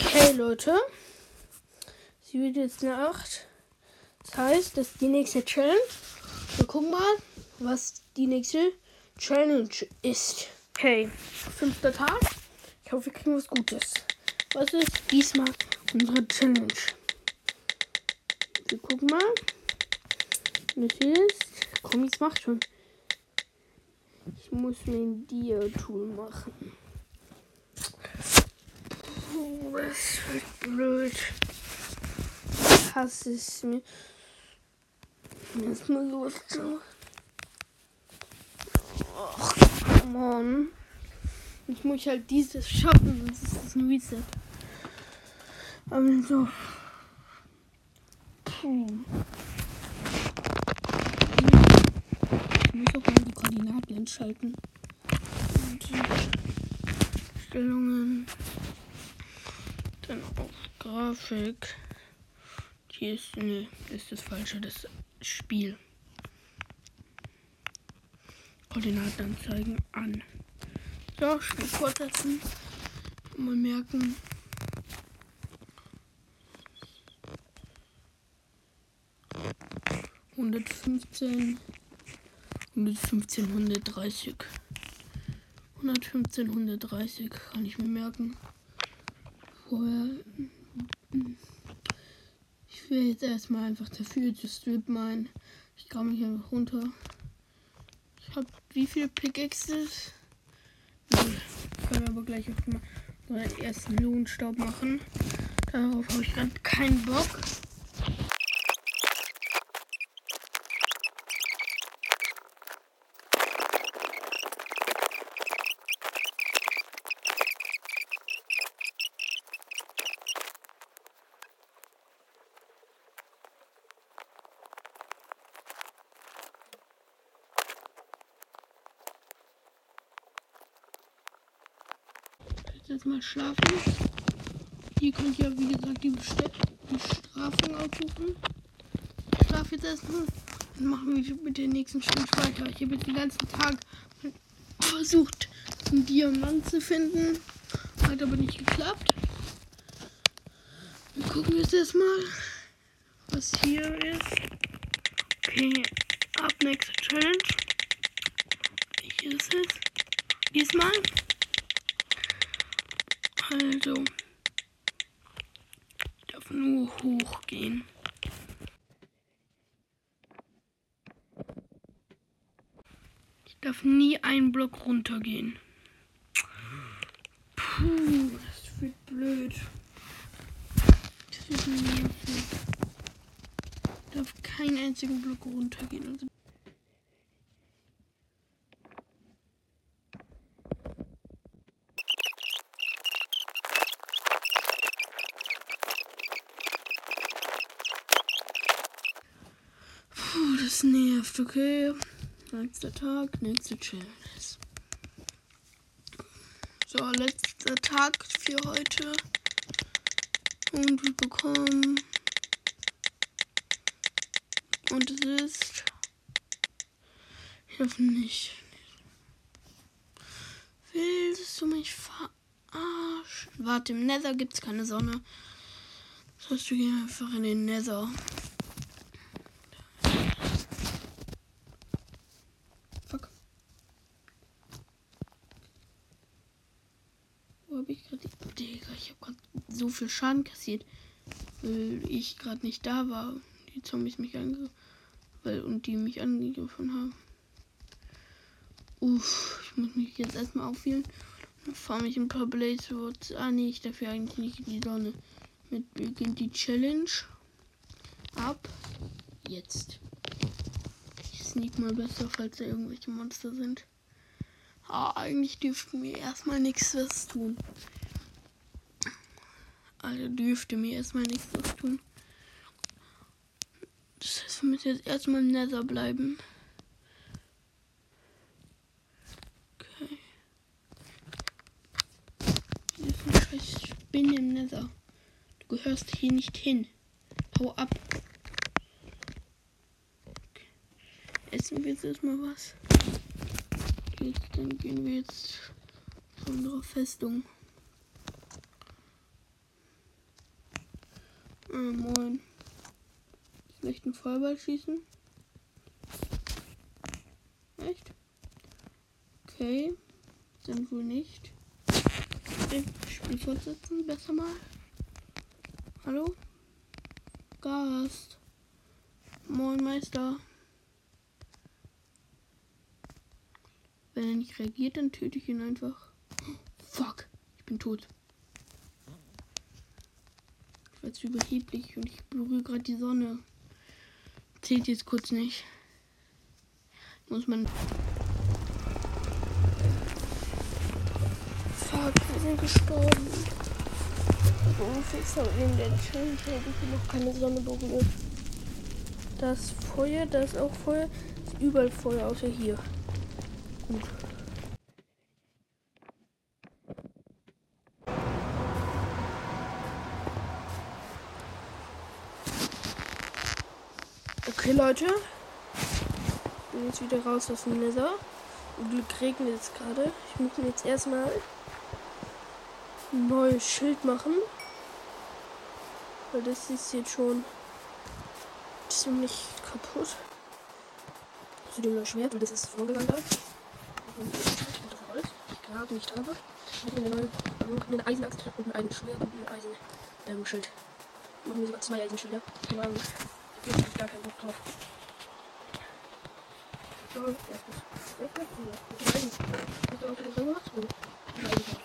Okay, Leute. Sie wird jetzt Nacht. Das heißt, das ist die nächste Challenge. Wir gucken mal, was die nächste Challenge ist. Okay, fünfter Tag. Ich hoffe, wir kriegen was Gutes. Was ist diesmal unsere Challenge? Wir gucken mal. Das ist. Komm, jetzt macht schon. Ich muss mir ein Dia-Tool machen. Oh, das wird blöd. Ich hasse es mir. Jetzt mal los. Ach, Mann. Jetzt muss ich halt dieses schaffen, sonst ist das ein Reset. Also. Puh. Ich muss auch mal die Koordinaten entschalten. Und die Stellungen. Dann auf Grafik. Hier ist, ne, ist das falsche, das Spiel. Koordinaten anzeigen an. So, Spiel fortsetzen. Mal merken. Hundertfünfzehn, hundertfünfzehn, hundertdreißig, hundertfünfzehn, hundertdreißig kann ich mir merken. Vorher. Ich will jetzt erstmal einfach dafür zu Strip mein. Ich kam mich einfach runter. Ich habe wie viele Pickaxes? Können wir aber gleich mal unseren ersten Lohnstaub machen. Darauf habe ich gerade keinen Bock. Jetzt mal schlafen. Hier könnt ihr, wie gesagt, die, Bestell die Strafung aussuchen. Ich schlafe jetzt erstmal. Dann machen wir mit der nächsten Stunde weiter. Ich habe jetzt den ganzen Tag versucht, einen Diamant zu finden. Hat aber nicht geklappt. Wir gucken jetzt erstmal, was hier ist. Okay, ab nächste Challenge. Hier ist es. Diesmal. Also. Ich darf nur hochgehen. Ich darf nie einen Block runtergehen. Puh, das wird blöd. Das wird nervig. Ich darf keinen einzigen Block runtergehen. Also Puh, das nervt, okay. Nächster Tag, nächste Challenge. So, letzter Tag für heute. Und wir bekommen. Und es ist. Ich hoffe nicht. Willst du mich verarschen? Warte, im Nether gibt es keine Sonne. Das heißt, wir gehen einfach in den Nether. Fuck. Wo habe ich gerade. Digga, ich habe gerade so viel Schaden kassiert. Weil ich gerade nicht da war. Die Zombies mich angegriffen. Und die mich angegriffen haben. Uff, ich muss mich jetzt erstmal aufwählen. Dann fahre mich ein paar Blaze Ah, nee, ich darf ja eigentlich nicht in die Sonne. Mit beginnt die Challenge. Ab. Jetzt. Ich sneak mal besser, falls da irgendwelche Monster sind. Ah, eigentlich dürften mir erstmal nichts was tun. Also dürfte mir erstmal nichts tun. Das heißt, wir müssen jetzt erstmal im Nether bleiben. Okay. Eine scheiß Spinne im Nether. Du gehörst hier nicht hin. Hau ab. Okay. Essen wir jetzt erstmal was. Jetzt, dann gehen wir jetzt zu unserer Festung. Äh, moin. Vielleicht einen Feuerball schießen? Echt? Okay. Dann wohl nicht. Spiel fortsetzen, besser mal. Hallo? Gast. Moin Meister. Wenn er nicht reagiert, dann töte ich ihn einfach. Fuck, ich bin tot. Zu überheblich und ich berühre gerade die Sonne. Zählt jetzt kurz nicht. Muss man. Fuck, wir sind gestorben. Irgendwie ist in der Challenge noch keine Sonne berührt. Das Feuer, da ist auch Feuer. Ist überall Feuer, außer hier. Gut. Okay, Leute. Ich bin jetzt wieder raus aus dem Nether. Zum Glück regnet es gerade. Ich muss mir jetzt erstmal ein neues Schild machen. Weil das ist jetzt schon ziemlich kaputt. Zu dem Schwert, weil das ist vorgegangen. Und das Holz, ich gerade nicht habe. Ich habe eine neue Eisenaxt und ein Eisenschwert und ein Eisenschild. Ähm, Machen wir sogar zwei Eisenschilder. Keine Ahnung. Ich gar keinen Bock drauf. So, erstes. Erstes. Eisen. Hast du auch das gemacht? So. Eisen.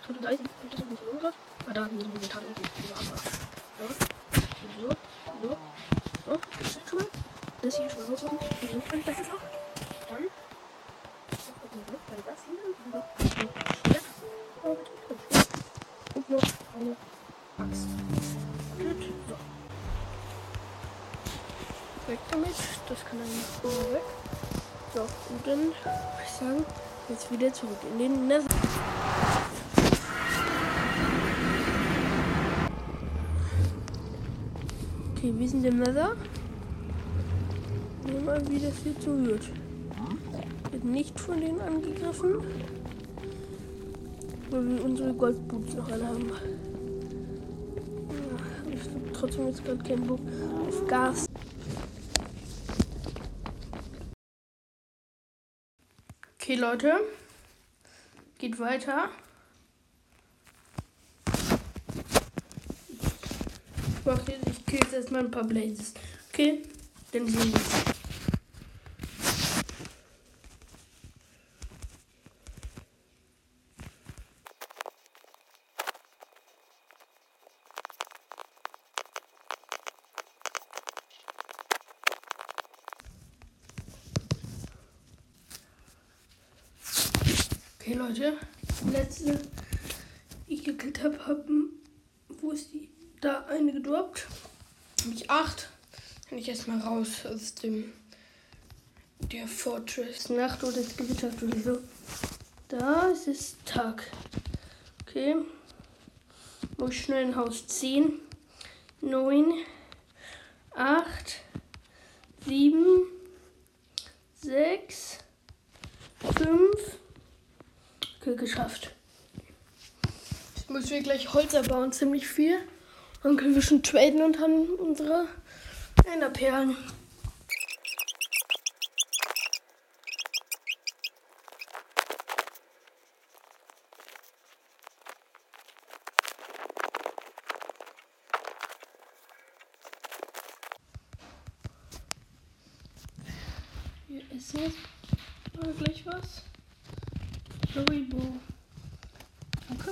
Hast du Eisen? Hast du das nicht gemacht? Ah, da haben wir den Tag unten. So. So. So. So, das ist schon mal. Das hier schon mal rausmachen. Und das ist auch. Dann. Bei das hier. Ja. Und noch eine Axt. Damit. Das kann dann mal weg. So, und dann würde ich sagen, jetzt wieder zurück in den Nether. Okay, wir sind im Nether. Nehmen mal, wie das jetzt so wird. Wird nicht von denen angegriffen. Weil wir unsere Goldboots noch alle haben. Ja, ich habe trotzdem jetzt gerade keinen Bock auf Gas. Leute. Geht weiter. Ich mache jetzt, ich kill jetzt erstmal ein paar Blazes. Okay? Dann sehen wir uns. Okay, Leute. Letzte, die ich gekillt habe, haben. Wo ist die? Da eine gedroppt. Habe ich acht. Kann ich erstmal raus aus dem. Der Fortress. Nacht oder es gewittert oder so. Da ist es Tag. Okay. Muss ich schnell in Haus 10. 9. 8. 7. 6. 5. Okay, geschafft. Jetzt müssen wir gleich Holz erbauen, ziemlich viel. Dann können wir schon traden und haben unsere Enderperlen. Wir essen jetzt gleich was. Haribo. Danke.